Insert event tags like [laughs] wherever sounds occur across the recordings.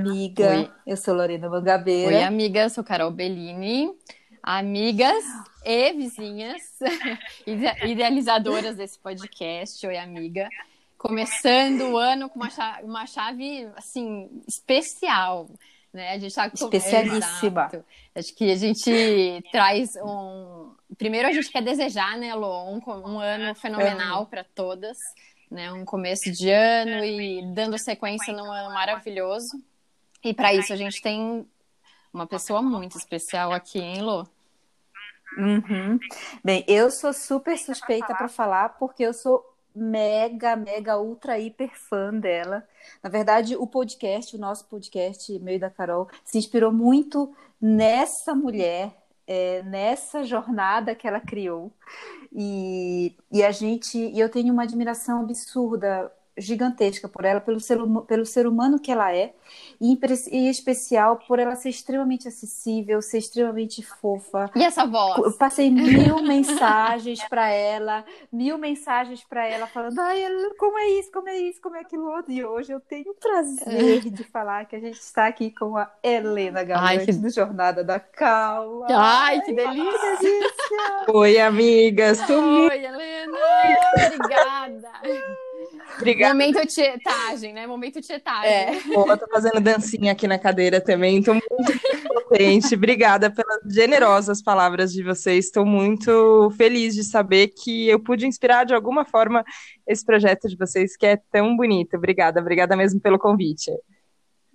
amiga. Oi. Eu sou Lorena Mangabeira. Oi, amiga. Eu sou Carol Bellini. Amigas e vizinhas, [laughs] idealizadoras desse podcast. Oi, amiga. Começando o ano com uma chave, uma chave assim, especial. Né? A gente tá com... Especialíssima. Exato. Acho que a gente traz um. Primeiro, a gente quer desejar, né, Lô, um, um ano fenomenal para todas né? Um começo de ano e dando sequência num ano maravilhoso. E para isso a gente tem uma pessoa muito especial aqui, hein, Lô? Uhum. Bem, eu sou super suspeita para falar porque eu sou mega, mega, ultra, hiper fã dela. Na verdade, o podcast, o nosso podcast, meio da Carol, se inspirou muito nessa mulher, é, nessa jornada que ela criou. E, e a gente, e eu tenho uma admiração absurda gigantesca por ela, pelo ser, pelo ser humano que ela é, e em, especial por ela ser extremamente acessível, ser extremamente fofa. E essa voz? Eu passei mil [laughs] mensagens para ela, mil mensagens para ela falando, ai, como é isso, como é isso, como é aquilo outro. E hoje eu tenho o prazer de falar que a gente está aqui com a Helena Galante que... do Jornada da Calma. Ai, que delícia! Que delícia. Oi, amigas. Oi, Helena. Obrigada. [laughs] Obrigada. Momento tietagem, né? Momento tietagem. É. Pô, eu tô fazendo dancinha aqui na cadeira também. Tô muito contente. Obrigada pelas generosas palavras de vocês. Estou muito feliz de saber que eu pude inspirar de alguma forma esse projeto de vocês que é tão bonito. Obrigada, obrigada mesmo pelo convite.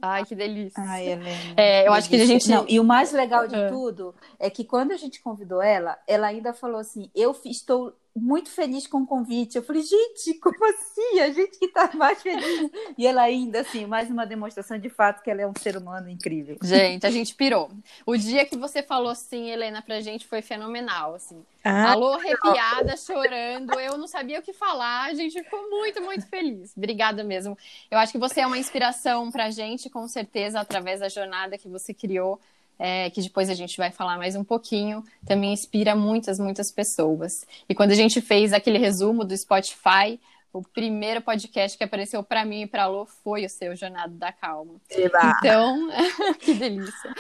Ai, que delícia. Ai, Helena. É, eu acho que a gente. Não, e o mais legal de tudo é que quando a gente convidou ela, ela ainda falou assim: eu estou muito feliz com o convite. Eu falei, gente, como assim? A gente que está mais feliz. E ela ainda, assim, mais uma demonstração de fato que ela é um ser humano incrível. Gente, a gente pirou. O dia que você falou assim, Helena, pra gente foi fenomenal, assim. Ah, Alô, arrepiada, chorando. Eu não sabia o que falar. A gente ficou muito, muito feliz. Obrigada mesmo. Eu acho que você é uma inspiração pra gente, com certeza, através da jornada que você criou é, que depois a gente vai falar mais um pouquinho, também inspira muitas, muitas pessoas. E quando a gente fez aquele resumo do Spotify, o primeiro podcast que apareceu para mim e para a Lô foi o seu Jornada da Calma. Eba. Então, [laughs] que delícia.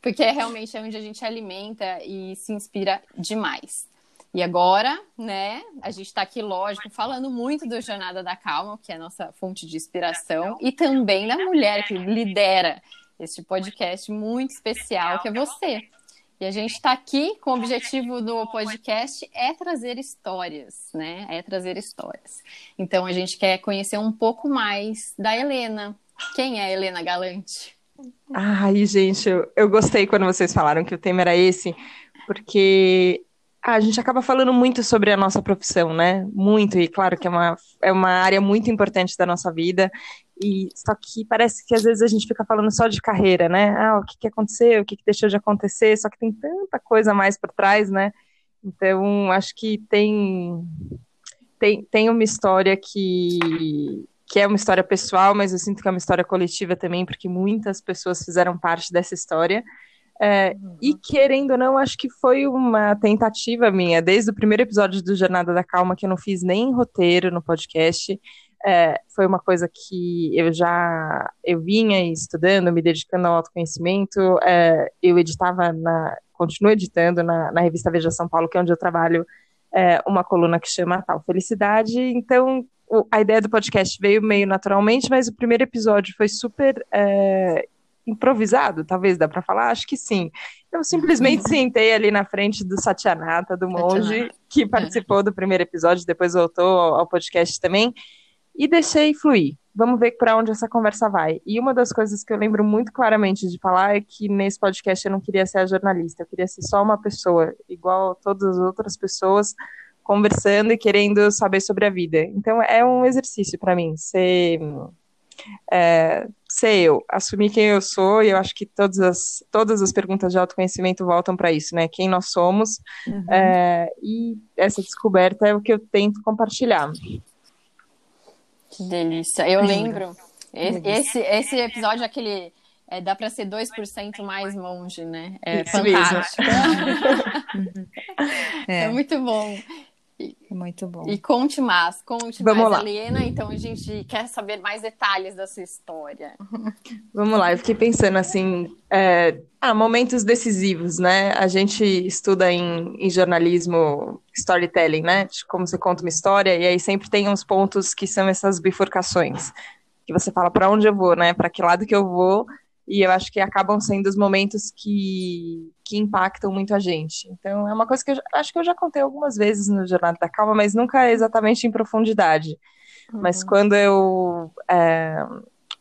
Porque é realmente é onde a gente alimenta e se inspira demais. E agora, né, a gente está aqui, lógico, falando muito do Jornada da Calma, que é a nossa fonte de inspiração, e também da mulher que lidera este podcast muito especial que é você. E a gente está aqui com o objetivo do podcast é trazer histórias, né? É trazer histórias. Então a gente quer conhecer um pouco mais da Helena. Quem é a Helena Galante? Ai, gente, eu, eu gostei quando vocês falaram que o tema era esse, porque ah, a gente acaba falando muito sobre a nossa profissão, né? Muito, e claro que é uma, é uma área muito importante da nossa vida. E só que parece que às vezes a gente fica falando só de carreira, né? Ah, o que, que aconteceu, o que, que deixou de acontecer, só que tem tanta coisa mais por trás, né? Então, acho que tem, tem, tem uma história que, que é uma história pessoal, mas eu sinto que é uma história coletiva também, porque muitas pessoas fizeram parte dessa história. É, uhum. E querendo ou não, acho que foi uma tentativa minha, desde o primeiro episódio do Jornada da Calma, que eu não fiz nem roteiro no podcast, é, foi uma coisa que eu já eu vinha estudando, me dedicando ao autoconhecimento. É, eu editava na, continuo editando na, na, revista Veja São Paulo, que é onde eu trabalho, é, uma coluna que chama Tal Felicidade. Então, o, a ideia do podcast veio meio naturalmente, mas o primeiro episódio foi super é, improvisado, talvez dá para falar, acho que sim. Eu simplesmente [laughs] sentei ali na frente do Satyanata, do monge, que participou do primeiro episódio, depois voltou ao podcast também e deixei fluir. Vamos ver para onde essa conversa vai. E uma das coisas que eu lembro muito claramente de falar é que nesse podcast eu não queria ser a jornalista, eu queria ser só uma pessoa, igual todas as outras pessoas, conversando e querendo saber sobre a vida. Então é um exercício para mim ser, é, ser eu, assumir quem eu sou, e eu acho que todas as, todas as perguntas de autoconhecimento voltam para isso, né? Quem nós somos. Uhum. É, e essa descoberta é o que eu tento compartilhar. Que delícia. Eu lembro. Esse, esse episódio, aquele. É, dá para ser 2% mais monge, né? É Isso fantástico. [laughs] é. é muito bom. Muito bom. E conte mais, conte Vamos mais, lá. Helena. Então a gente quer saber mais detalhes da sua história. [laughs] Vamos lá, eu fiquei pensando assim, é, ah, momentos decisivos, né? A gente estuda em, em, jornalismo storytelling, né? De como você conta uma história, e aí sempre tem uns pontos que são essas bifurcações. Que você fala para onde eu vou, né? Para que lado que eu vou, e eu acho que acabam sendo os momentos que, que impactam muito a gente. Então, é uma coisa que eu acho que eu já contei algumas vezes no Jornada da Calma, mas nunca exatamente em profundidade. Uhum. Mas quando eu, é,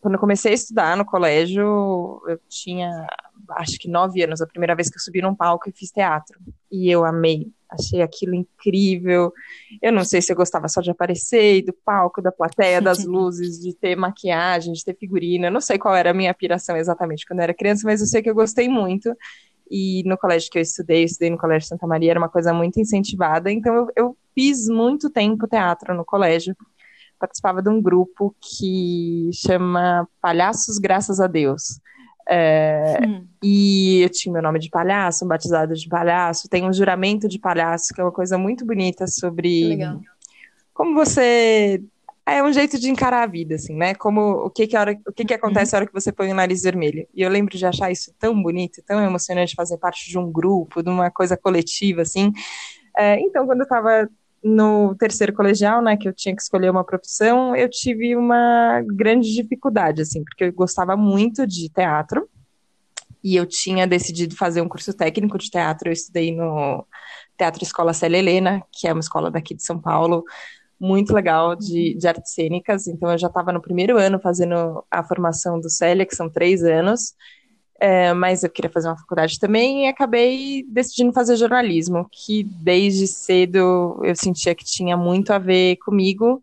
quando eu comecei a estudar no colégio, eu tinha, acho que nove anos, a primeira vez que eu subi num palco e fiz teatro. E eu amei Achei aquilo incrível. Eu não sei se eu gostava só de aparecer, do palco, da plateia, [laughs] das luzes, de ter maquiagem, de ter figurina. Eu não sei qual era a minha piração exatamente quando eu era criança, mas eu sei que eu gostei muito. E no colégio que eu estudei, eu estudei no Colégio Santa Maria, era uma coisa muito incentivada. Então eu, eu fiz muito tempo teatro no colégio. Participava de um grupo que chama Palhaços Graças a Deus. É, hum. E eu tinha meu nome de palhaço, um batizado de palhaço, tem um juramento de palhaço, que é uma coisa muito bonita sobre Legal. como você. É um jeito de encarar a vida, assim, né? Como o que que, hora, o que, que acontece na hora que você põe o nariz vermelho. E eu lembro de achar isso tão bonito, tão emocionante fazer parte de um grupo, de uma coisa coletiva, assim. É, então, quando eu estava no terceiro colegial, né, que eu tinha que escolher uma profissão, eu tive uma grande dificuldade, assim, porque eu gostava muito de teatro e eu tinha decidido fazer um curso técnico de teatro. Eu estudei no Teatro Escola Célia Helena, que é uma escola daqui de São Paulo, muito legal de, de artes cênicas. Então, eu já estava no primeiro ano fazendo a formação do Célia, que são três anos. É, mas eu queria fazer uma faculdade também e acabei decidindo fazer jornalismo, que desde cedo eu sentia que tinha muito a ver comigo.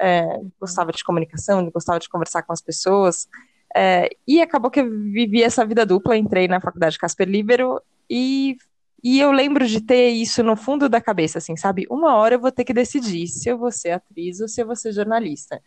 É, gostava de comunicação, gostava de conversar com as pessoas. É, e acabou que eu vivi essa vida dupla, entrei na faculdade Casper Libero e, e eu lembro de ter isso no fundo da cabeça, assim, sabe? Uma hora eu vou ter que decidir se eu vou ser atriz ou se eu vou ser jornalista.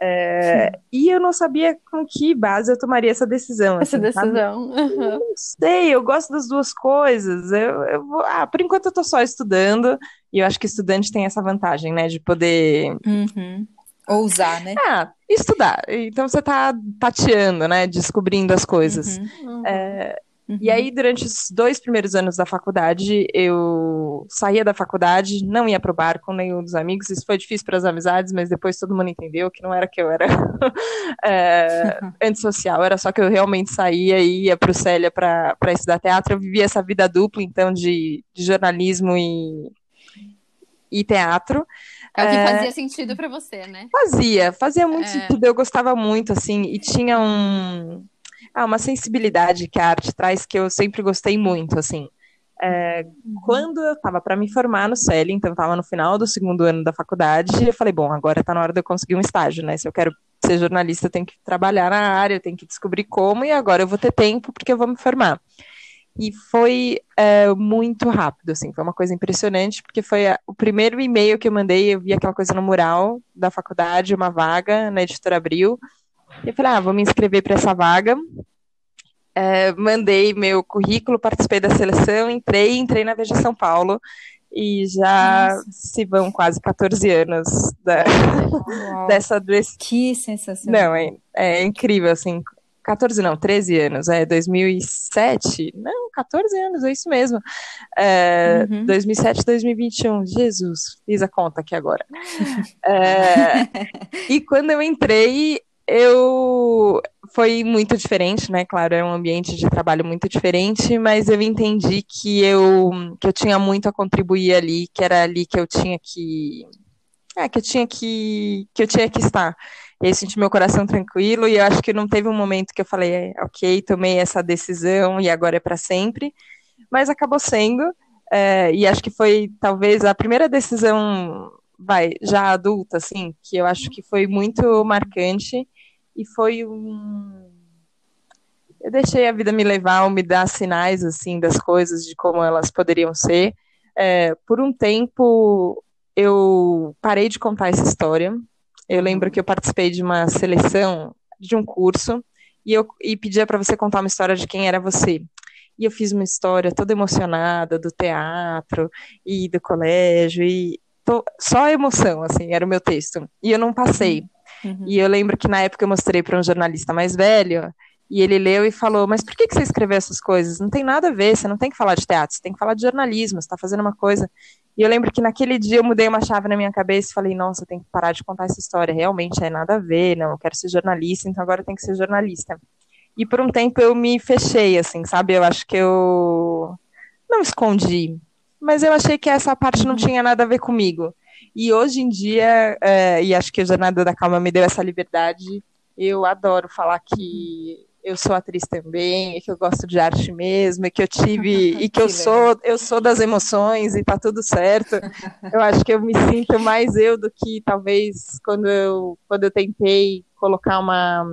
É, e eu não sabia com que base eu tomaria essa decisão. Essa assim, decisão. Uhum. Não sei, eu gosto das duas coisas. Eu, eu vou, ah, por enquanto eu tô só estudando, e eu acho que estudante tem essa vantagem, né, de poder. Uhum. Ousar, né? Ah, estudar. Então você tá tateando, né? Descobrindo as coisas. Uhum. É, Uhum. E aí, durante os dois primeiros anos da faculdade, eu saía da faculdade, não ia pro bar com nenhum dos amigos. Isso foi difícil para as amizades, mas depois todo mundo entendeu que não era que eu era é, [laughs] [laughs] antissocial, era só que eu realmente saía e ia pro Célia para estudar teatro. Eu vivia essa vida dupla, então, de, de jornalismo e, e teatro. É o que fazia sentido para você, né? Fazia, fazia muito é. sentido. Eu gostava muito, assim, e tinha um ah, uma sensibilidade que a arte traz que eu sempre gostei muito, assim. É, quando eu estava para me formar no CELI, então estava no final do segundo ano da faculdade, eu falei, bom, agora está na hora de eu conseguir um estágio, né? Se eu quero ser jornalista, eu tenho que trabalhar na área, eu tenho que descobrir como, e agora eu vou ter tempo porque eu vou me formar. E foi é, muito rápido, assim, foi uma coisa impressionante, porque foi a, o primeiro e-mail que eu mandei, eu vi aquela coisa no mural da faculdade, uma vaga na Editora Abril, eu falei, ah, vou me inscrever para essa vaga. É, mandei meu currículo, participei da seleção, entrei, entrei na Veja São Paulo e já Nossa. se vão quase 14 anos da, dessa desse... Que sensacional. Não, é, é incrível, assim, 14 não, 13 anos, é 2007, não, 14 anos, é isso mesmo, é, uhum. 2007, 2021, Jesus, fiz a conta aqui agora. [laughs] é, e quando eu entrei, eu foi muito diferente, né? Claro, era um ambiente de trabalho muito diferente, mas eu entendi que eu que eu tinha muito a contribuir ali, que era ali que eu tinha que é, que eu tinha que que eu tinha que estar. E aí senti meu coração tranquilo e eu acho que não teve um momento que eu falei, é, OK, tomei essa decisão e agora é para sempre, mas acabou sendo. É, e acho que foi talvez a primeira decisão vai, já adulta, assim, que eu acho que foi muito marcante e foi um. Eu deixei a vida me levar, me dar sinais assim das coisas, de como elas poderiam ser. É, por um tempo eu parei de contar essa história. Eu lembro que eu participei de uma seleção de um curso e eu e pedia para você contar uma história de quem era você. E eu fiz uma história toda emocionada do teatro e do colégio e tô, só emoção, assim, era o meu texto. E eu não passei. Uhum. E eu lembro que na época eu mostrei para um jornalista mais velho, e ele leu e falou: Mas por que, que você escreveu essas coisas? Não tem nada a ver, você não tem que falar de teatro, você tem que falar de jornalismo, você está fazendo uma coisa. E eu lembro que naquele dia eu mudei uma chave na minha cabeça e falei: Nossa, tem que parar de contar essa história, realmente é nada a ver, não, eu quero ser jornalista, então agora eu tenho que ser jornalista. E por um tempo eu me fechei, assim, sabe? Eu acho que eu não escondi, mas eu achei que essa parte não tinha nada a ver comigo. E hoje em dia, é, e acho que a Jornada da Calma me deu essa liberdade, eu adoro falar que eu sou atriz também, e que eu gosto de arte mesmo, e que eu tive, [laughs] e que eu sou, eu sou das emoções e tá tudo certo. Eu acho que eu me sinto mais eu do que talvez quando eu, quando eu tentei colocar uma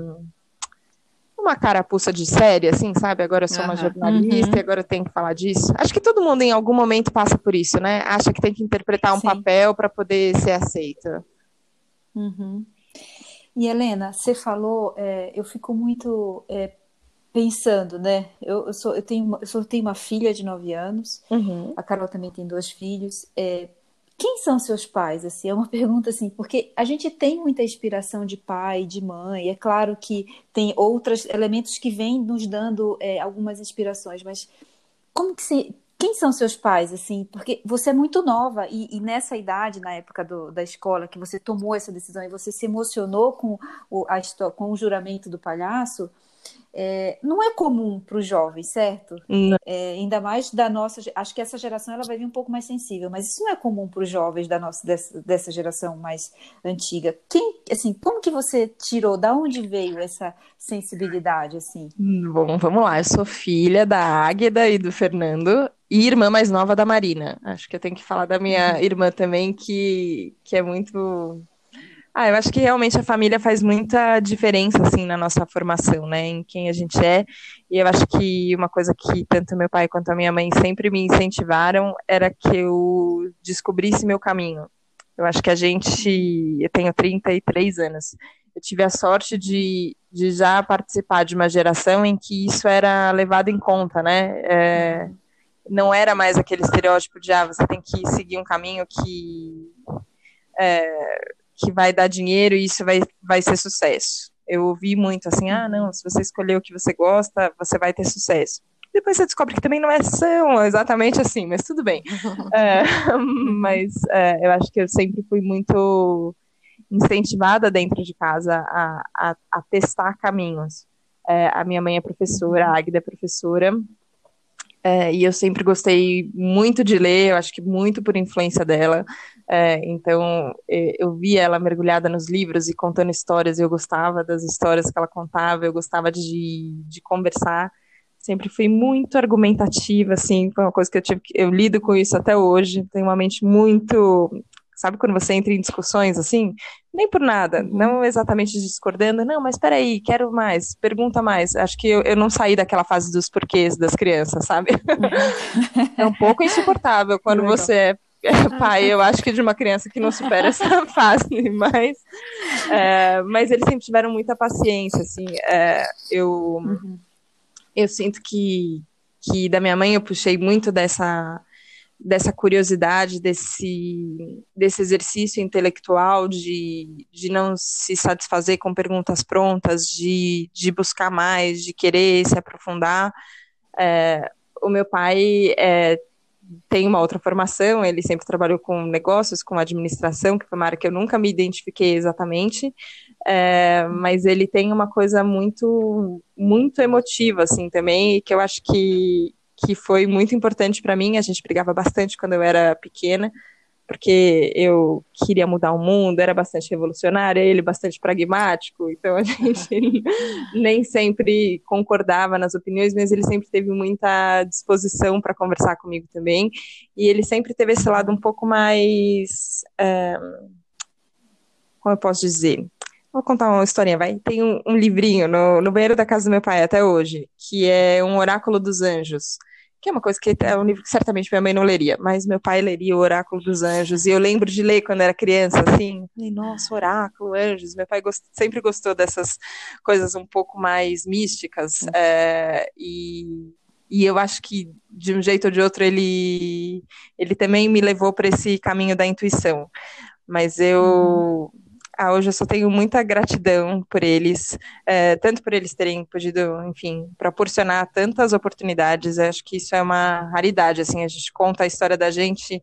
uma carapuça de série, assim, sabe? Agora eu sou uma jornalista uhum. e agora eu tenho que falar disso. Acho que todo mundo em algum momento passa por isso, né? Acha que tem que interpretar um Sim. papel para poder ser aceita. Uhum. E Helena, você falou, é, eu fico muito é, pensando, né? Eu, eu, sou, eu, tenho, eu sou, tenho uma filha de nove anos, uhum. a Carol também tem dois filhos. É, quem são seus pais? Assim, é uma [laughs] pergunta assim, porque a gente tem muita inspiração de pai, de mãe. É claro que tem outros elementos que vêm nos dando é, algumas inspirações, mas como que se, quem são seus pais, assim? Porque você é muito nova e, e nessa idade, na época do, da escola, que você tomou essa decisão e você se emocionou com o, a, com o juramento do palhaço, é, não é comum para os jovens, certo? É, ainda mais da nossa. Acho que essa geração ela vai vir um pouco mais sensível, mas isso não é comum para os jovens da nossa dessa, dessa geração mais antiga. Quem, assim, como que você tirou? Da onde veio essa sensibilidade, assim? Bom, vamos lá. Eu sou filha da Águeda e do Fernando e irmã mais nova da Marina. Acho que eu tenho que falar da minha uhum. irmã também, que, que é muito ah, eu acho que realmente a família faz muita diferença, assim, na nossa formação, né, em quem a gente é, e eu acho que uma coisa que tanto meu pai quanto a minha mãe sempre me incentivaram era que eu descobrisse meu caminho. Eu acho que a gente, eu tenho 33 anos, eu tive a sorte de, de já participar de uma geração em que isso era levado em conta, né, é, não era mais aquele estereótipo de, ah, você tem que seguir um caminho que... É, que vai dar dinheiro e isso vai, vai ser sucesso. Eu ouvi muito assim, ah, não, se você escolher o que você gosta, você vai ter sucesso. Depois você descobre que também não é exatamente assim, mas tudo bem. [laughs] é, mas é, eu acho que eu sempre fui muito incentivada dentro de casa a, a, a testar caminhos. É, a minha mãe é professora, a Agda é professora, é, e eu sempre gostei muito de ler, eu acho que muito por influência dela. É, então, eu via ela mergulhada nos livros e contando histórias, e eu gostava das histórias que ela contava, eu gostava de, de conversar. Sempre fui muito argumentativa, assim, foi uma coisa que eu tive, eu lido com isso até hoje. Tenho uma mente muito Sabe quando você entra em discussões assim? Nem por nada, uhum. não exatamente discordando, não, mas peraí, quero mais, pergunta mais. Acho que eu, eu não saí daquela fase dos porquês das crianças, sabe? [laughs] É um pouco insuportável quando você é pai, eu acho que de uma criança que não supera essa [laughs] fase, mas, é, mas eles sempre tiveram muita paciência, assim, é, eu, uhum. eu sinto que, que da minha mãe eu puxei muito dessa, dessa curiosidade, desse, desse exercício intelectual de, de não se satisfazer com perguntas prontas, de, de buscar mais, de querer se aprofundar, é, o meu pai é, tem uma outra formação, ele sempre trabalhou com negócios, com administração, que foi uma área que eu nunca me identifiquei exatamente, é, mas ele tem uma coisa muito, muito emotiva, assim, também, que eu acho que, que foi muito importante para mim, a gente brigava bastante quando eu era pequena, porque eu queria mudar o mundo, era bastante revolucionária, ele bastante pragmático, então a [laughs] gente nem sempre concordava nas opiniões, mas ele sempre teve muita disposição para conversar comigo também, e ele sempre teve esse lado um pouco mais. É, como eu posso dizer? Vou contar uma historinha, vai. Tem um, um livrinho no, no banheiro da casa do meu pai até hoje, que é um oráculo dos anjos que é uma coisa que é um livro que certamente minha mãe não leria, mas meu pai leria o Oráculo dos Anjos, e eu lembro de ler quando era criança, assim, falei, nossa, Oráculo, Anjos, meu pai gost... sempre gostou dessas coisas um pouco mais místicas, é, e, e eu acho que de um jeito ou de outro ele ele também me levou para esse caminho da intuição. Mas eu uhum. Ah, hoje eu só tenho muita gratidão por eles, é, tanto por eles terem podido, enfim, proporcionar tantas oportunidades. Acho que isso é uma raridade, assim, a gente conta a história da gente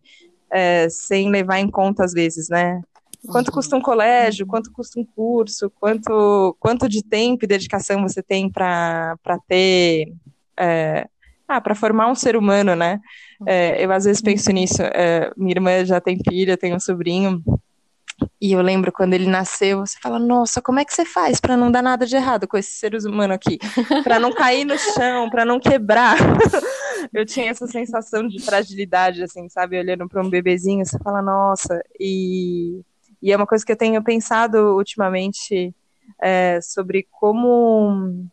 é, sem levar em conta às vezes, né? Quanto custa um colégio, quanto custa um curso, quanto, quanto de tempo e dedicação você tem para ter. É, ah, para formar um ser humano, né? É, eu às vezes penso nisso. Minha irmã já tem filha, tem um sobrinho. E eu lembro quando ele nasceu, você fala, nossa, como é que você faz para não dar nada de errado com esse ser humano aqui? Para não cair no chão, para não quebrar. [laughs] eu tinha essa sensação de fragilidade, assim, sabe? Olhando para um bebezinho, você fala, nossa. E e é uma coisa que eu tenho pensado ultimamente é, sobre como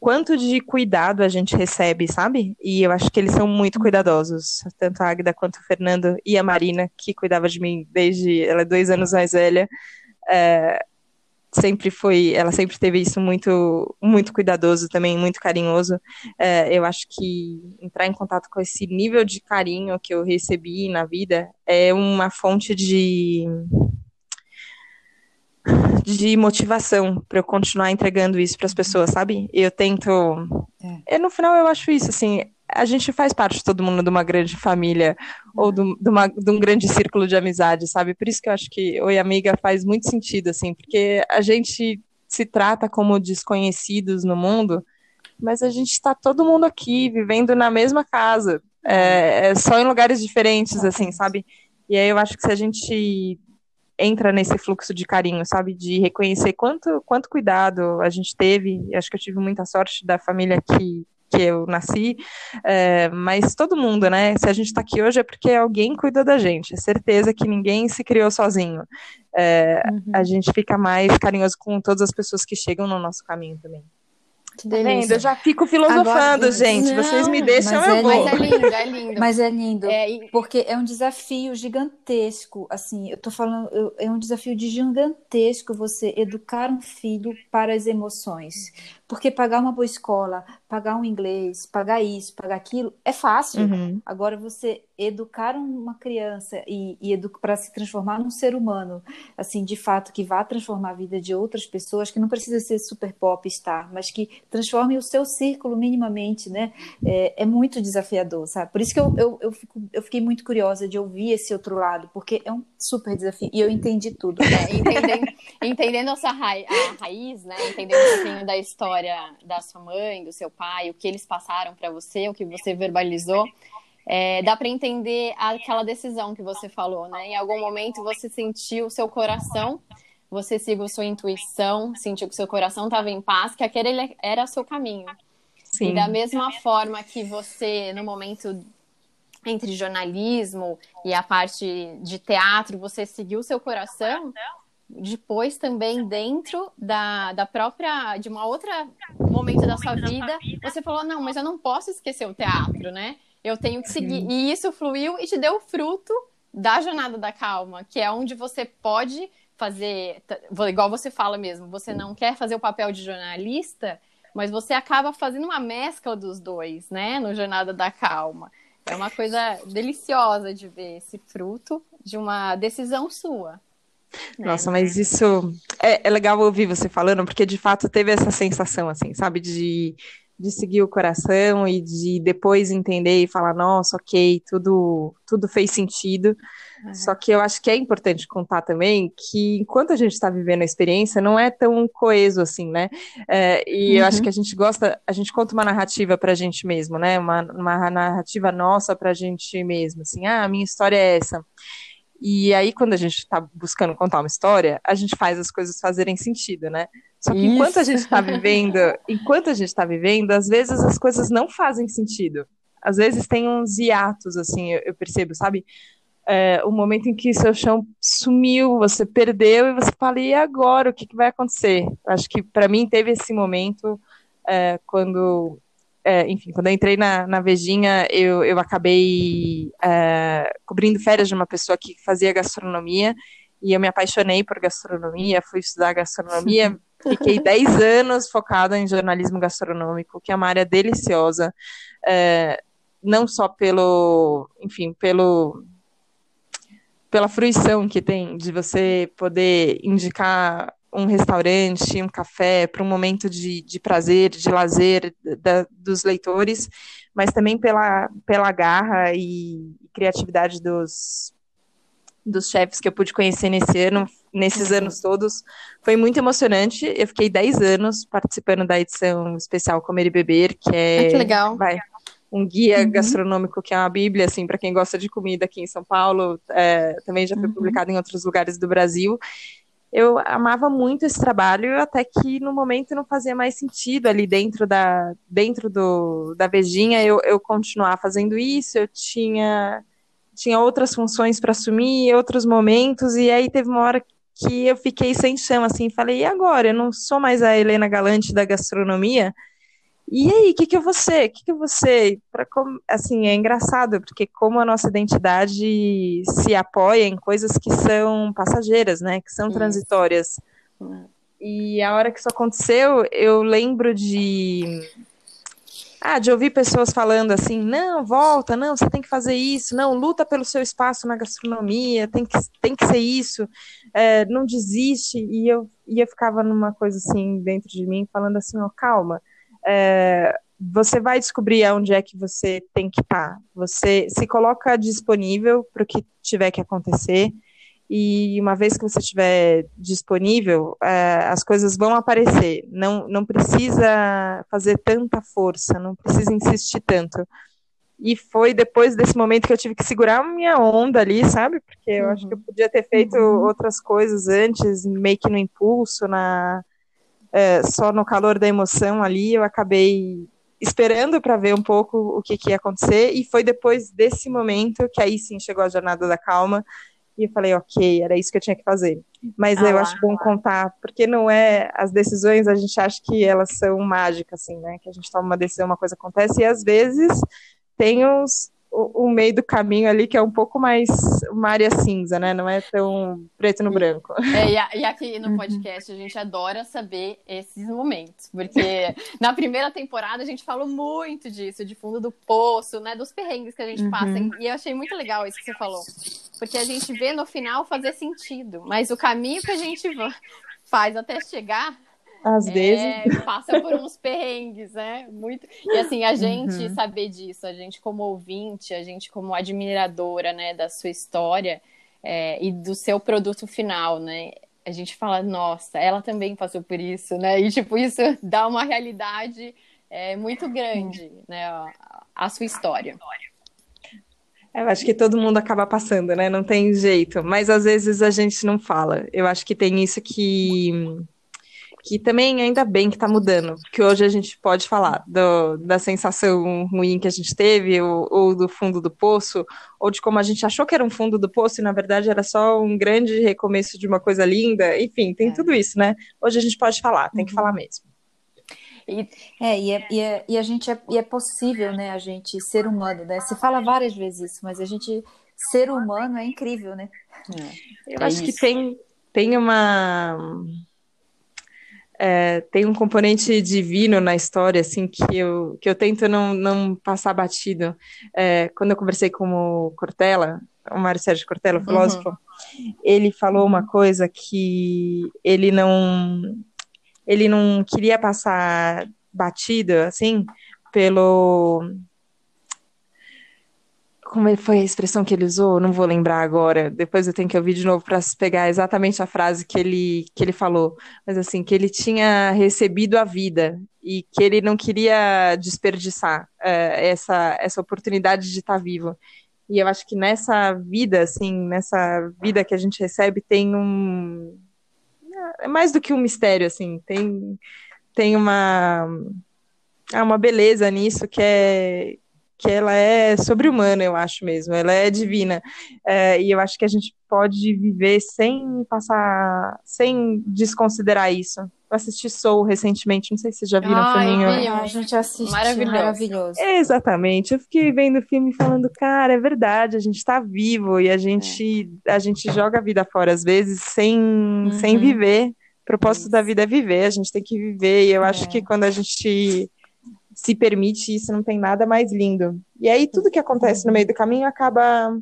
quanto de cuidado a gente recebe, sabe? E eu acho que eles são muito cuidadosos, tanto a Águida quanto o Fernando e a Marina, que cuidava de mim desde ela é dois anos mais velha. É, sempre foi, ela sempre teve isso muito, muito cuidadoso também, muito carinhoso. É, eu acho que entrar em contato com esse nível de carinho que eu recebi na vida é uma fonte de de motivação para eu continuar entregando isso para as pessoas, sabe? Eu tento. É. E no final eu acho isso, assim, a gente faz parte todo mundo de uma grande família ou de, uma, de, um grande círculo de amizade, sabe? Por isso que eu acho que Oi Amiga faz muito sentido, assim, porque a gente se trata como desconhecidos no mundo, mas a gente está todo mundo aqui, vivendo na mesma casa, é, é só em lugares diferentes, assim, sabe? E aí eu acho que se a gente entra nesse fluxo de carinho, sabe? De reconhecer quanto, quanto cuidado a gente teve. Acho que eu tive muita sorte da família que, que eu nasci, é, mas todo mundo, né? Se a gente está aqui hoje é porque alguém cuidou da gente. É certeza que ninguém se criou sozinho. É, uhum. A gente fica mais carinhoso com todas as pessoas que chegam no nosso caminho também. Que tá delícia. Eu já fico filosofando, Agora, gente. Não, Vocês me deixam, eu é vou. Mas é lindo, é lindo. Mas é lindo. É, e... Porque é um desafio gigantesco. Assim, eu tô falando, eu, é um desafio de gigantesco você educar um filho para as emoções. Porque pagar uma boa escola, pagar um inglês, pagar isso, pagar aquilo, é fácil. Uhum. Agora, você educar uma criança e, e para se transformar num ser humano, assim, de fato, que vá transformar a vida de outras pessoas, que não precisa ser super pop star, mas que transforme o seu círculo minimamente, né? É, é muito desafiador, sabe? Por isso que eu, eu, eu, fico, eu, fiquei muito curiosa de ouvir esse outro lado, porque é um super desafio. E eu entendi tudo. [laughs] É, entendendo, entendendo essa ra a raiz, né? Entendendo um pouquinho da história história da sua mãe, do seu pai, o que eles passaram para você, o que você verbalizou, é, dá para entender aquela decisão que você falou, né? Em algum momento você sentiu o seu coração, você seguiu sua intuição, sentiu que seu coração estava em paz, que aquele era o seu caminho. Sim. E da mesma forma que você, no momento entre jornalismo e a parte de teatro, você seguiu seu coração, depois também dentro da, da própria de uma outra momento da sua vida você falou não mas eu não posso esquecer o teatro né eu tenho que seguir Sim. e isso fluiu e te deu o fruto da jornada da calma que é onde você pode fazer igual você fala mesmo você não quer fazer o papel de jornalista mas você acaba fazendo uma mescla dos dois né no jornada da calma é uma coisa deliciosa de ver esse fruto de uma decisão sua? Nossa, mas isso é, é, legal ouvir você falando, porque de fato teve essa sensação, assim, sabe, de, de seguir o coração e de depois entender e falar, nossa, ok, tudo, tudo fez sentido. É. Só que eu acho que é importante contar também que enquanto a gente está vivendo a experiência, não é tão coeso assim, né? É, e uhum. eu acho uhum. que a gente gosta, a gente conta uma narrativa para a gente mesmo, né? Uma, uma narrativa nossa para a gente mesmo, assim, ah, a minha história é essa. E aí, quando a gente está buscando contar uma história, a gente faz as coisas fazerem sentido, né? Só que Isso. enquanto a gente está vivendo, [laughs] enquanto a gente está vivendo, às vezes as coisas não fazem sentido. Às vezes tem uns hiatos, assim, eu, eu percebo, sabe? É, o momento em que seu chão sumiu, você perdeu e você fala, e agora? O que, que vai acontecer? Acho que para mim teve esse momento é, quando é, enfim, quando eu entrei na, na Vejinha, eu, eu acabei é, cobrindo férias de uma pessoa que fazia gastronomia e eu me apaixonei por gastronomia, fui estudar gastronomia, [laughs] fiquei 10 anos focada em jornalismo gastronômico, que é uma área deliciosa. é, não só pelo, enfim, pelo pela fruição que tem de você poder indicar um restaurante, um café, para um momento de, de prazer, de lazer da, dos leitores, mas também pela, pela garra e criatividade dos, dos chefes que eu pude conhecer nesse ano, nesses uhum. anos todos. Foi muito emocionante. Eu fiquei 10 anos participando da edição especial Comer e Beber, que é. que legal. Vai, um guia uhum. gastronômico que é uma bíblia, assim, para quem gosta de comida aqui em São Paulo, é, também já foi uhum. publicado em outros lugares do Brasil. Eu amava muito esse trabalho, até que no momento não fazia mais sentido ali dentro da, dentro do, da Vejinha eu, eu continuar fazendo isso, eu tinha, tinha outras funções para assumir, outros momentos, e aí teve uma hora que eu fiquei sem chão, assim, falei, e agora? Eu não sou mais a Helena Galante da gastronomia, e aí, o que, que eu vou ser? O que, que vou ser? Pra, assim, é engraçado, porque como a nossa identidade se apoia em coisas que são passageiras, né? Que são transitórias. E a hora que isso aconteceu, eu lembro de. Ah, de ouvir pessoas falando assim, não, volta, não, você tem que fazer isso, não, luta pelo seu espaço na gastronomia, tem que, tem que ser isso, é, não desiste. E eu, e eu ficava numa coisa assim dentro de mim, falando assim, ó, oh, calma, é, você vai descobrir onde é que você tem que estar. Você se coloca disponível para o que tiver que acontecer. E uma vez que você estiver disponível, é, as coisas vão aparecer. Não, não precisa fazer tanta força, não precisa insistir tanto. E foi depois desse momento que eu tive que segurar a minha onda ali, sabe? Porque eu uhum. acho que eu uhum. podia ter feito uhum. outras coisas antes, meio que no impulso, na, é, só no calor da emoção ali, eu acabei esperando para ver um pouco o que, que ia acontecer, e foi depois desse momento que aí sim chegou a jornada da calma, e eu falei, ok, era isso que eu tinha que fazer. Mas ah, eu acho bom contar, porque não é as decisões, a gente acha que elas são mágicas, assim, né? Que a gente toma uma decisão, uma coisa acontece, e às vezes tem os, o, o, meio do caminho ali, que é um pouco mais uma área cinza, né? Não é tão preto no branco. É, e, e, aqui no uhum. podcast a gente adora saber esses momentos, porque na primeira temporada a gente falou muito disso, de fundo do poço, né? Dos perrengues que a gente uhum. passa. E eu achei muito legal isso que você falou. Porque a gente vê no final fazer sentido, mas o caminho que a gente faz até chegar às é, vezes. Passa por uns perrengues, né? Muito. E assim, a gente uhum. saber disso, a gente como ouvinte, a gente como admiradora, né, da sua história é, e do seu produto final, né? A gente fala, nossa, ela também passou por isso, né? E tipo, isso dá uma realidade é, muito grande, né? A, a sua história. Eu acho que todo mundo acaba passando, né? Não tem jeito. Mas às vezes a gente não fala. Eu acho que tem isso que que também ainda bem que está mudando, porque hoje a gente pode falar do, da sensação ruim que a gente teve, ou, ou, do fundo do poço, ou de como a gente achou que era um fundo do poço e na verdade era só um grande recomeço de uma coisa linda, enfim, tem é. tudo isso, né? Hoje a gente pode falar, tem que uhum. falar mesmo. E, é, e, é, e, é, e a gente é, e é possível, né, a gente ser humano, né? Você fala várias vezes isso, mas a gente ser humano é incrível, né? É. Eu acho isso. que tem, tem uma é, tem um componente divino na história, assim, que eu, que eu tento não, não passar batido. É, quando eu conversei com o Cortella, o Mário Sérgio Cortella, o filósofo, uhum. ele falou uma coisa que ele não ele não queria passar batido, assim, pelo como foi a expressão que ele usou? Não vou lembrar agora. Depois eu tenho que ouvir de novo para pegar exatamente a frase que ele, que ele falou. Mas assim, que ele tinha recebido a vida e que ele não queria desperdiçar é, essa, essa oportunidade de estar tá vivo. E eu acho que nessa vida, assim, nessa vida que a gente recebe, tem um. É mais do que um mistério, assim. Tem, tem uma. uma beleza nisso que é, que ela é sobre-humana, eu acho mesmo, ela é divina. É, e eu acho que a gente pode viver sem passar, sem desconsiderar isso. Eu assisti Soul recentemente, não sei se vocês já viram o filminho. a gente assiste, maravilhoso. maravilhoso. exatamente, eu fiquei vendo o filme falando, cara, é verdade, a gente está vivo e a gente, é. a gente joga a vida fora às vezes sem, uhum. sem viver. O propósito da vida é viver, a gente tem que viver, e eu é. acho que quando a gente se permite isso, não tem nada mais lindo. E aí tudo que acontece no meio do caminho acaba.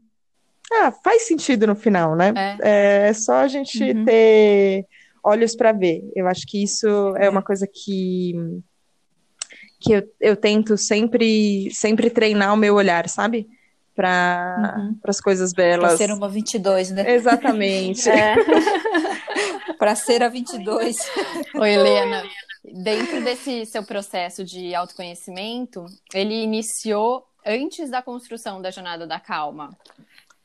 Ah, faz sentido no final, né? É, é só a gente uhum. ter olhos para ver. Eu acho que isso é uma coisa que que eu, eu tento sempre sempre treinar o meu olhar, sabe? Para uhum. as coisas belas. Para ser uma 22, né? Exatamente. [laughs] É. [laughs] para ser a 22. Oi, Helena. Dentro desse seu processo de autoconhecimento, ele iniciou antes da construção da Jornada da Calma?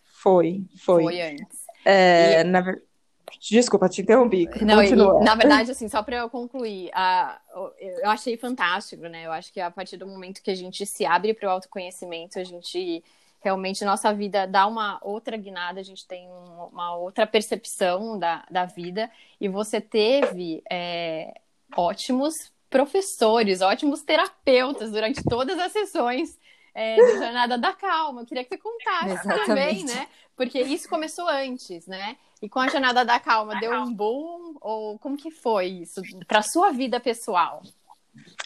Foi, foi. Foi antes. É, e... na... Desculpa, te interrompi. Não, e, na verdade, assim, só para eu concluir, a, eu achei fantástico, né? Eu acho que a partir do momento que a gente se abre para o autoconhecimento, a gente realmente nossa vida dá uma outra guinada, a gente tem uma outra percepção da, da vida, e você teve é, ótimos professores, ótimos terapeutas durante todas as sessões é, de [laughs] Jornada da Calma. Eu queria que você contasse Exatamente. também, né? Porque isso começou antes, né? E com a Jornada da Calma, deu um boom? Ou como que foi isso para sua vida pessoal?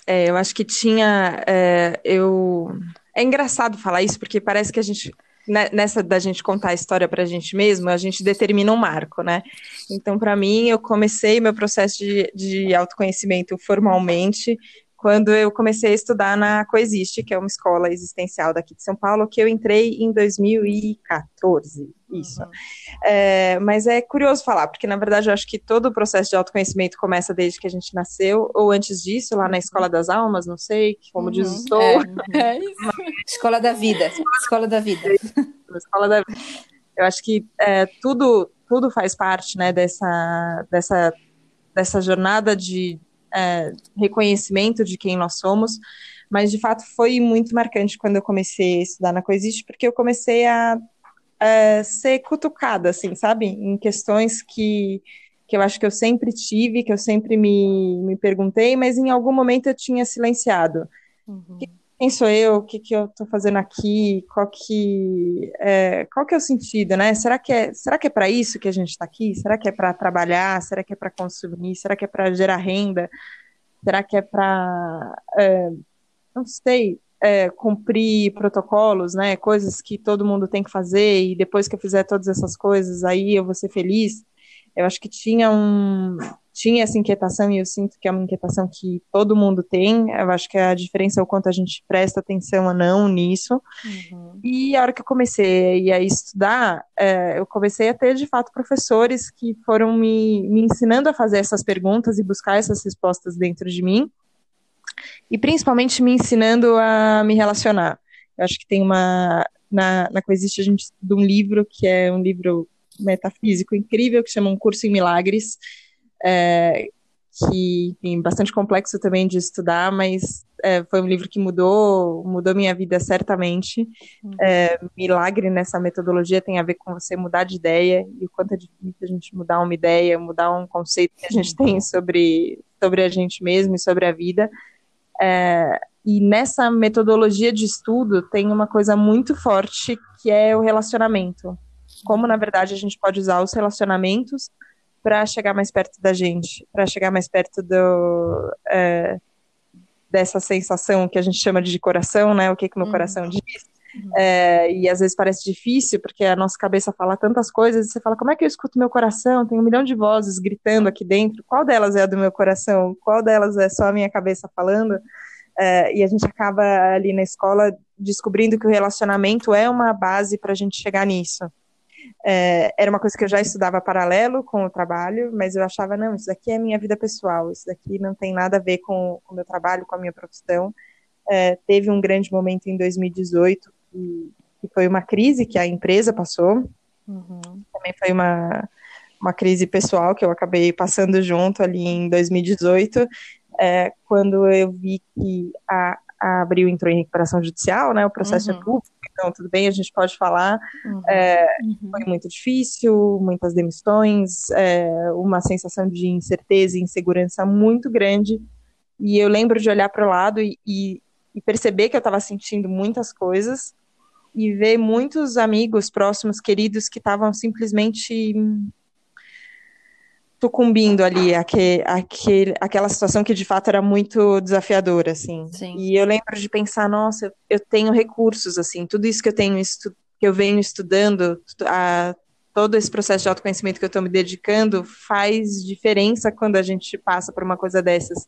É, eu acho que tinha. É, eu... É engraçado falar isso, porque parece que a gente né, nessa da gente contar a história para a gente mesmo, a gente determina um marco, né? Então, para mim, eu comecei meu processo de, de autoconhecimento formalmente quando eu comecei a estudar na Coexiste, que é uma escola existencial daqui de São Paulo, que eu entrei em 2014, isso. Uhum. É, mas é curioso falar, porque na verdade eu acho que todo o processo de autoconhecimento começa desde que a gente nasceu, ou antes disso, lá na Escola das Almas, não sei, como uhum. diz o Sou. É, [laughs] é isso. Escola da Vida, Escola da Vida. Escola da Vida. Eu acho que é, tudo, tudo faz parte, né, dessa, dessa, dessa jornada de é, reconhecimento de quem nós somos, mas de fato foi muito marcante quando eu comecei a estudar na Coexiste, porque eu comecei a, a ser cutucada, assim, sabe, em questões que, que eu acho que eu sempre tive, que eu sempre me, me perguntei, mas em algum momento eu tinha silenciado. Uhum quem sou eu, o que, que eu estou fazendo aqui, qual que, é, qual que é o sentido, né? Será que é, será que é para isso que a gente está aqui? Será que é para trabalhar? Será que é para consumir? Será que é para gerar renda? Será que é para, é, não sei, é, cumprir protocolos, né? Coisas que todo mundo tem que fazer e depois que eu fizer todas essas coisas, aí eu vou ser feliz? Eu acho que tinha um tinha essa inquietação e eu sinto que é uma inquietação que todo mundo tem. Eu acho que a diferença é o quanto a gente presta atenção ou não nisso. Uhum. E a hora que eu comecei a estudar, é, eu comecei a ter de fato professores que foram me, me ensinando a fazer essas perguntas e buscar essas respostas dentro de mim. E principalmente me ensinando a me relacionar. Eu acho que tem uma. Na, na Coexiste a gente de um livro que é um livro metafísico incrível que chama Um Curso em Milagres é, que, enfim, bastante complexo também de estudar, mas é, foi um livro que mudou, mudou minha vida certamente. Uhum. É, milagre nessa metodologia tem a ver com você mudar de ideia e o quanto é difícil a gente mudar uma ideia, mudar um conceito que a gente tem sobre, sobre a gente mesmo e sobre a vida. É, e nessa metodologia de estudo tem uma coisa muito forte que é o relacionamento. Como, na verdade, a gente pode usar os relacionamentos para chegar mais perto da gente, para chegar mais perto do, é, dessa sensação que a gente chama de coração, né? O que, que meu uhum. coração diz. É, e às vezes parece difícil, porque a nossa cabeça fala tantas coisas, e você fala, como é que eu escuto meu coração? Tem um milhão de vozes gritando aqui dentro, qual delas é a do meu coração? Qual delas é só a minha cabeça falando? É, e a gente acaba ali na escola descobrindo que o relacionamento é uma base para a gente chegar nisso. É, era uma coisa que eu já estudava paralelo com o trabalho, mas eu achava, não, isso daqui é minha vida pessoal, isso daqui não tem nada a ver com o meu trabalho, com a minha profissão. É, teve um grande momento em 2018, que, que, foi uma crise que a empresa passou, uhum. também foi uma, uma crise pessoal que eu acabei passando junto ali em 2018, é, quando eu vi que a, a Abril entrou em recuperação judicial, né, o processo é uhum. é público, então tudo bem, a gente pode falar. Uhum. É, uhum. Foi muito difícil, muitas demissões, é, uma sensação de incerteza e insegurança muito grande. E eu lembro de olhar para o lado e, e, e, perceber que eu estava sentindo muitas coisas e ver muitos amigos próximos, queridos, que estavam simplesmente sucumbindo ali aquele, aquele, aquela situação que de fato era muito desafiadora, assim. Sim. E eu lembro de pensar, nossa, eu tenho recursos, assim, tudo isso que eu tenho que eu venho estudando, a, todo esse processo de autoconhecimento que eu estou me dedicando faz diferença quando a gente passa por uma coisa dessas.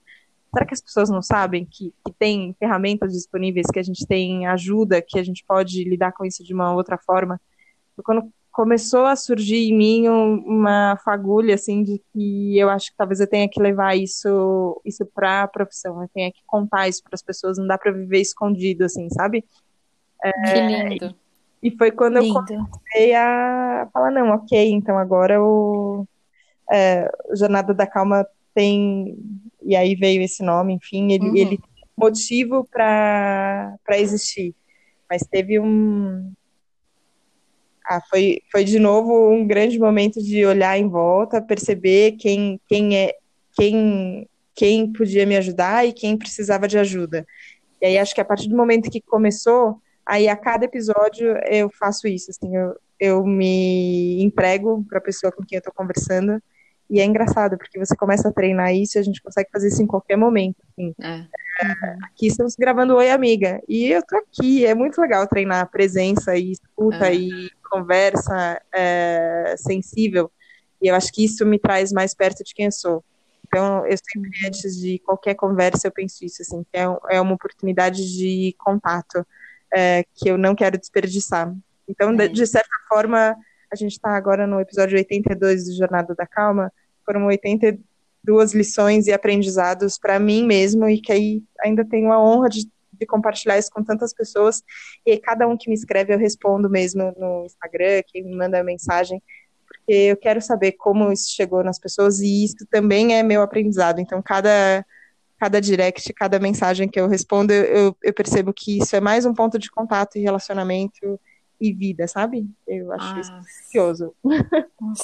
Será que as pessoas não sabem que, que tem ferramentas disponíveis, que a gente tem ajuda, que a gente pode lidar com isso de uma outra forma? quando começou a surgir em mim uma fagulha assim de que eu acho que talvez eu tenha que levar isso isso para a profissão, eu tenha que contar isso para as pessoas, não dá para viver escondido assim, sabe? É, que lindo. E foi quando lindo. eu comecei a falar não, ok, então agora o é, Jornada da Calma tem e aí veio esse nome, enfim, ele, uhum. ele tem motivo para existir, mas teve um ah, foi, foi de novo um grande momento de olhar em volta, perceber quem, quem é quem, quem podia me ajudar e quem precisava de ajuda. E aí acho que a partir do momento que começou, aí a cada episódio eu faço isso, assim, eu, eu me emprego para a pessoa com quem eu estou conversando. E é engraçado, porque você começa a treinar isso e a gente consegue fazer isso em qualquer momento. Assim. É. É, aqui estamos gravando Oi Amiga. E eu tô aqui, é muito legal treinar presença e escuta é. e conversa é, sensível. E eu acho que isso me traz mais perto de quem eu sou. Então, eu sempre, antes de qualquer conversa, eu penso isso, assim, que é, é uma oportunidade de contato que eu não quero desperdiçar. Então, de, de certa forma, a gente está agora no episódio 82 do Jornada da Calma, foram 82 lições e aprendizados para mim mesmo, e que aí ainda tenho a honra de de compartilhar isso com tantas pessoas. E cada um que me escreve eu respondo mesmo no Instagram, quem me manda mensagem, porque eu quero saber como isso chegou nas pessoas e isso também é meu aprendizado. Então, cada cada direct, cada mensagem que eu respondo, eu, eu percebo que isso é mais um ponto de contato e relacionamento e vida, sabe? Eu acho ah, isso precioso.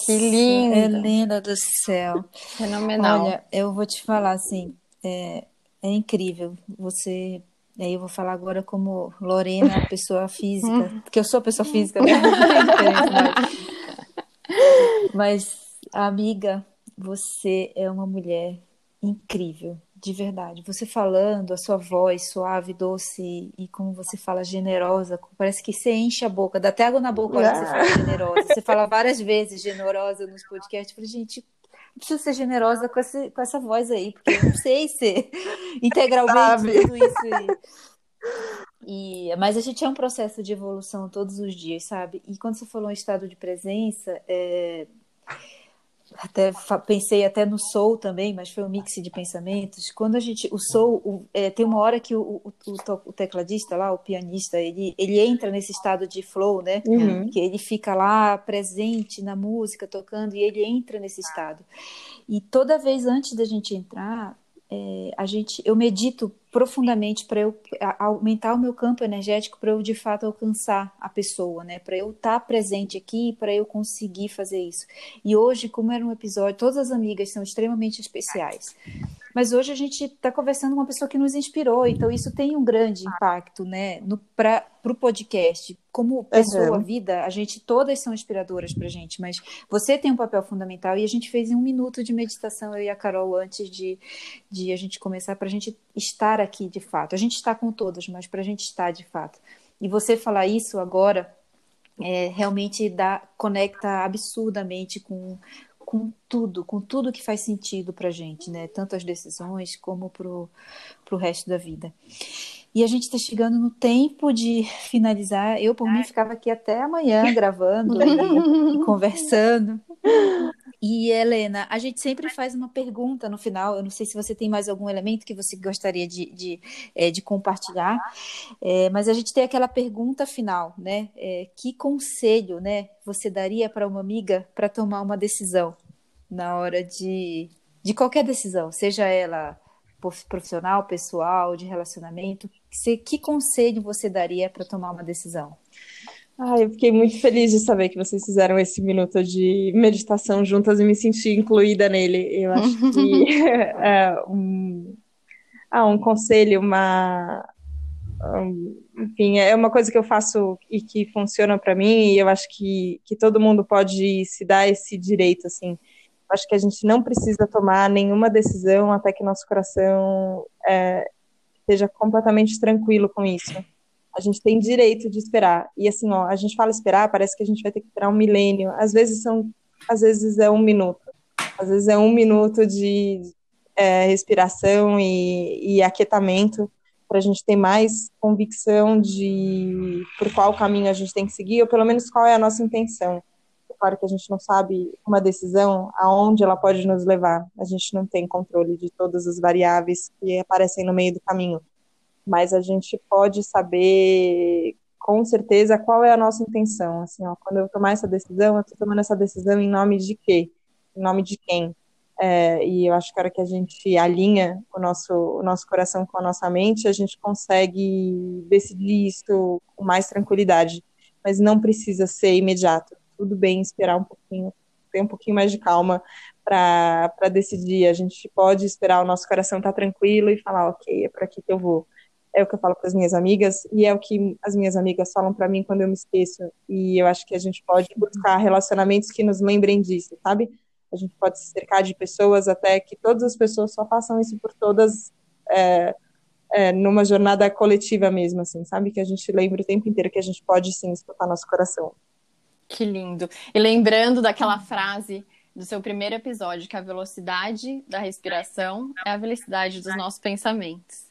Que lindo! Helena do céu. Fenomenal. Olha, eu vou te falar assim, é, é incrível. Você e aí eu vou falar agora como Lorena, pessoa [laughs] física, porque eu sou pessoa física, né? [laughs] Mas, amiga, você é uma mulher incrível, de verdade. Você falando, a sua voz suave, doce e como você fala generosa, parece que você enche a boca, dá até água na boca quando você fala generosa. Você fala várias [laughs] vezes generosa nos podcasts. Eu falei, gente, preciso ser generosa com, esse, com essa voz aí, porque eu não sei ser [laughs] integralmente Sabe. tudo isso aí. E, mas a gente é um processo de evolução todos os dias, sabe? E quando você falou em estado de presença, é, até pensei até no soul também, mas foi um mix de pensamentos. Quando a gente, o soul, o, é, tem uma hora que o, o, o, tecladista lá, o pianista, ele, ele entra nesse estado de flow, né? Uhum. Que ele fica lá presente na música, tocando, e ele entra nesse estado. E toda vez antes da gente entrar, é, a gente, eu medito profundamente para eu aumentar o meu campo energético para eu de fato alcançar a pessoa, né? Para eu estar tá presente aqui, para eu conseguir fazer isso. E hoje, como era um episódio, todas as amigas são extremamente especiais. Mas hoje a gente está conversando com uma pessoa que nos inspirou, então isso tem um grande impacto, né? Para o podcast. Como pessoa, uhum. vida, a gente todas são inspiradoras para gente, mas você tem um papel fundamental e a gente fez um minuto de meditação eu e a Carol antes de, de a gente começar para a gente estar aqui de fato. A gente está com todos, mas para a gente estar de fato. E você falar isso agora é, realmente dá, conecta absurdamente com, com tudo, com tudo que faz sentido para a gente, né? Tanto as decisões como para o resto da vida. E a gente está chegando no tempo de finalizar. Eu, por mim, ficava aqui até amanhã gravando e, [laughs] e conversando. E Helena, a gente sempre faz uma pergunta no final. Eu não sei se você tem mais algum elemento que você gostaria de, de, é, de compartilhar, é, mas a gente tem aquela pergunta final, né? É, que conselho, né, você daria para uma amiga para tomar uma decisão na hora de, de qualquer decisão, seja ela profissional, pessoal, de relacionamento? Que, que conselho você daria para tomar uma decisão? Ah, eu fiquei muito feliz de saber que vocês fizeram esse minuto de meditação juntas e me senti incluída nele. Eu acho que [laughs] é um, ah, um conselho, uma. Um, enfim, é uma coisa que eu faço e que funciona para mim, e eu acho que, que todo mundo pode se dar esse direito, assim, Acho que a gente não precisa tomar nenhuma decisão até que nosso coração é, esteja completamente tranquilo com isso. A gente tem direito de esperar. E assim, ó, a gente fala esperar, parece que a gente vai ter que esperar um milênio. Às vezes são, às vezes é um minuto. Às vezes é um minuto de é, respiração e, e aquietamento para a gente ter mais convicção de por qual caminho a gente tem que seguir, ou pelo menos qual é a nossa intenção. É claro que a gente não sabe uma decisão aonde ela pode nos levar. A gente não tem controle de todas as variáveis que aparecem no meio do caminho. Mas a gente pode saber com certeza qual é a nossa intenção. Assim, ó, quando eu tomar essa decisão, eu estou tomando essa decisão em nome de quê? Em nome de quem? É, e eu acho que a hora que a gente alinha o nosso, o nosso coração com a nossa mente, a gente consegue decidir isso com mais tranquilidade. Mas não precisa ser imediato. Tudo bem esperar um pouquinho, ter um pouquinho mais de calma para decidir. A gente pode esperar o nosso coração estar tá tranquilo e falar, ok, é para aqui que eu vou. É o que eu falo para as minhas amigas e é o que as minhas amigas falam para mim quando eu me esqueço. E eu acho que a gente pode buscar relacionamentos que nos lembrem disso, sabe? a gente pode se cercar de pessoas até que todas as pessoas só façam isso por todas é, é, numa jornada coletiva mesmo, assim, sabe? Que a gente lembre o tempo inteiro que a gente pode sim escutar nosso coração. Que lindo. E lembrando daquela frase do seu primeiro episódio, que a velocidade da respiração é a velocidade dos nossos pensamentos.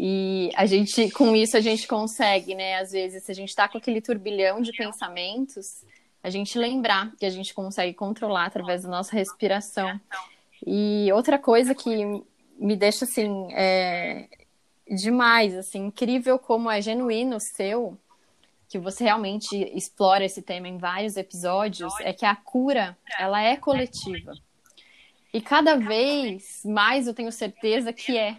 E a gente, com isso, a gente consegue, né? Às vezes, se a gente está com aquele turbilhão de pensamentos, a gente lembrar que a gente consegue controlar através da nossa respiração. E outra coisa que me deixa assim é, demais, assim, incrível como é genuíno seu, que você realmente explora esse tema em vários episódios, é que a cura ela é coletiva. E cada vez mais eu tenho certeza que é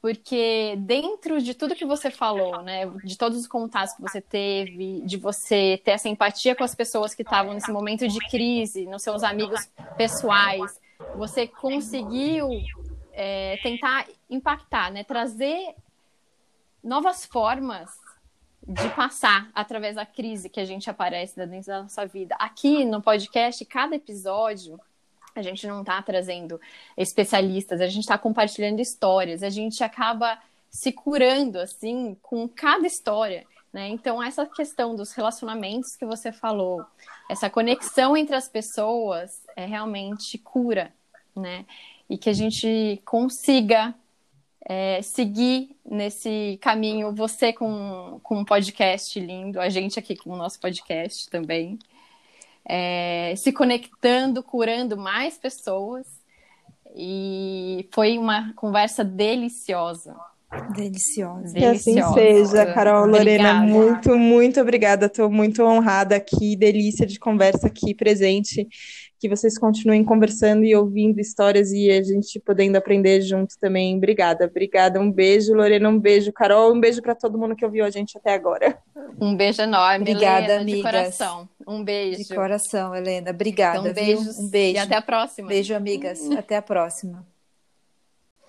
porque dentro de tudo que você falou, né, de todos os contatos que você teve, de você ter essa empatia com as pessoas que estavam nesse momento de crise, nos seus amigos pessoais, você conseguiu é, tentar impactar, né, trazer novas formas de passar através da crise que a gente aparece dentro da nossa vida. Aqui no podcast, cada episódio a gente não está trazendo especialistas, a gente está compartilhando histórias, a gente acaba se curando assim com cada história. Né? Então, essa questão dos relacionamentos que você falou, essa conexão entre as pessoas é realmente cura, né? E que a gente consiga é, seguir nesse caminho, você com, com um podcast lindo, a gente aqui com o nosso podcast também é, se conectando, curando mais pessoas. E foi uma conversa deliciosa. Deliciosa. Que assim seja, Carol Lorena. Muito, muito obrigada. Estou muito honrada aqui. Delícia de conversa aqui presente que vocês continuem conversando e ouvindo histórias e a gente podendo aprender junto também. Obrigada, obrigada. Um beijo, Lorena, um beijo, Carol, um beijo para todo mundo que ouviu a gente até agora. Um beijo enorme, obrigada, Helena, amigas. de coração. Um beijo. De coração, Helena. Obrigada. Então, beijos. Um beijo. E até a próxima. Beijo, amigas. Até a próxima.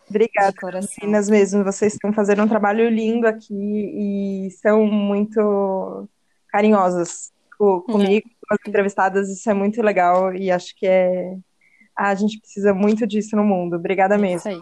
Obrigada, meninas mesmo. Vocês estão fazendo um trabalho lindo aqui e são muito carinhosas comigo, uhum. Com as entrevistadas. Isso é muito legal e acho que é. a gente precisa muito disso no mundo. Obrigada mesmo. Isso aí.